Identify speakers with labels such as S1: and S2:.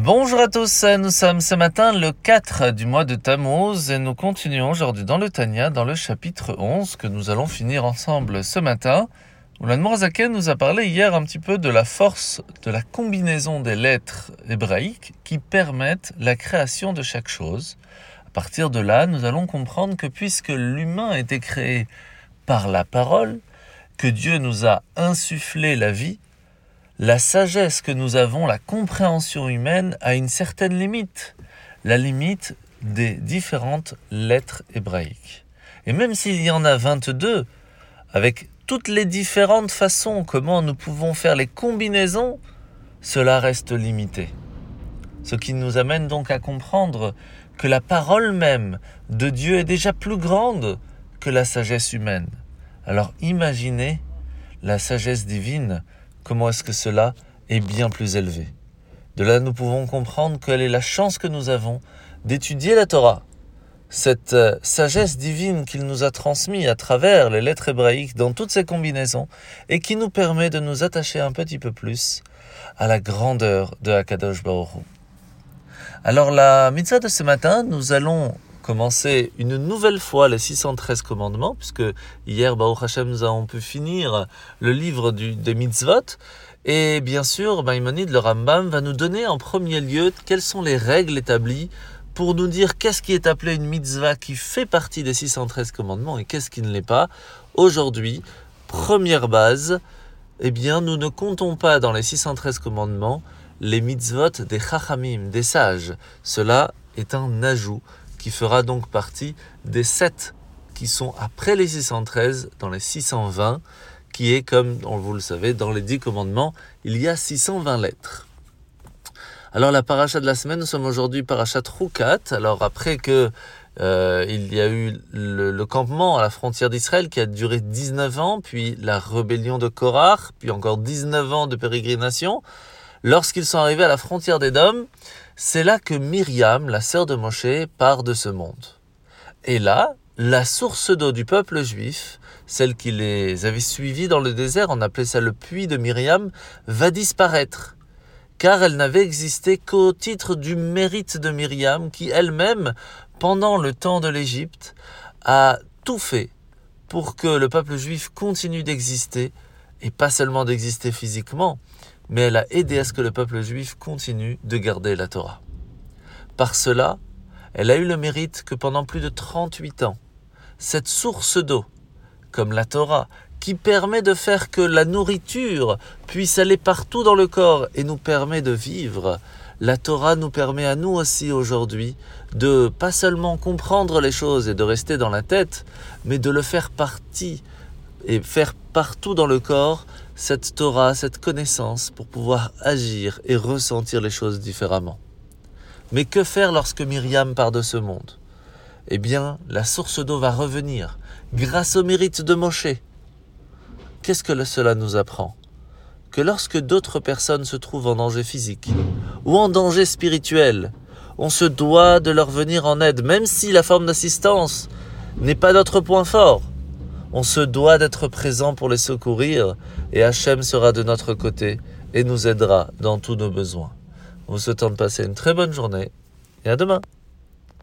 S1: Bonjour à tous, nous sommes ce matin le 4 du mois de Tammuz et nous continuons aujourd'hui dans le Tanya, dans le chapitre 11 que nous allons finir ensemble ce matin. Où l'Anmorazaken nous a parlé hier un petit peu de la force de la combinaison des lettres hébraïques qui permettent la création de chaque chose. À partir de là, nous allons comprendre que puisque l'humain a été créé par la parole, que Dieu nous a insufflé la vie, la sagesse que nous avons, la compréhension humaine a une certaine limite, la limite des différentes lettres hébraïques. Et même s'il y en a 22, avec toutes les différentes façons comment nous pouvons faire les combinaisons, cela reste limité. Ce qui nous amène donc à comprendre que la parole même de Dieu est déjà plus grande que la sagesse humaine. Alors imaginez la sagesse divine comment est-ce que cela est bien plus élevé? De là, nous pouvons comprendre quelle est la chance que nous avons d'étudier la Torah, cette euh, sagesse divine qu'il nous a transmise à travers les lettres hébraïques dans toutes ces combinaisons et qui nous permet de nous attacher un petit peu plus à la grandeur de Akadosh Baruch Alors la mitzvah de ce matin, nous allons commencer une nouvelle fois les 613 commandements, puisque hier, Baruch Hashem, nous avons pu finir le livre des mitzvot. Et bien sûr, Maïmonide, le Rambam, va nous donner en premier lieu quelles sont les règles établies pour nous dire qu'est-ce qui est appelé une mitzvah qui fait partie des 613 commandements et qu'est-ce qui ne l'est pas. Aujourd'hui, première base, eh bien, nous ne comptons pas dans les 613 commandements les mitzvot des chachamim, des sages. Cela est un ajout qui fera donc partie des sept qui sont après les 613 dans les 620, qui est comme vous le savez dans les 10 commandements, il y a 620 lettres. Alors la paracha de la semaine, nous sommes aujourd'hui paracha Roukat. Alors après que euh, il y a eu le, campement à la frontière d'Israël qui a duré 19 ans, puis la rébellion de Korach, puis encore 19 ans de pérégrination, lorsqu'ils sont arrivés à la frontière d'Édom, c'est là que Myriam, la sœur de Moshe, part de ce monde. Et là, la source d'eau du peuple juif, celle qui les avait suivis dans le désert, on appelait ça le puits de Myriam, va disparaître, car elle n'avait existé qu'au titre du mérite de Myriam, qui elle-même, pendant le temps de l'Égypte, a tout fait pour que le peuple juif continue d'exister, et pas seulement d'exister physiquement, mais elle a aidé à ce que le peuple juif continue de garder la Torah. Par cela, elle a eu le mérite que pendant plus de 38 ans, cette source d'eau, comme la Torah, qui permet de faire que la nourriture puisse aller partout dans le corps et nous permet de vivre, la Torah nous permet à nous aussi aujourd'hui de pas seulement comprendre les choses et de rester dans la tête, mais de le faire partie et faire partout dans le corps cette Torah, cette connaissance pour pouvoir agir et ressentir les choses différemment. Mais que faire lorsque Myriam part de ce monde? Eh bien, la source d'eau va revenir grâce au mérite de Moshe. Qu'est-ce que cela nous apprend? Que lorsque d'autres personnes se trouvent en danger physique ou en danger spirituel, on se doit de leur venir en aide, même si la forme d'assistance n'est pas notre point fort. On se doit d'être présent pour les secourir et Hachem sera de notre côté et nous aidera dans tous nos besoins. Vous souhaitant de passer une très bonne journée et à demain.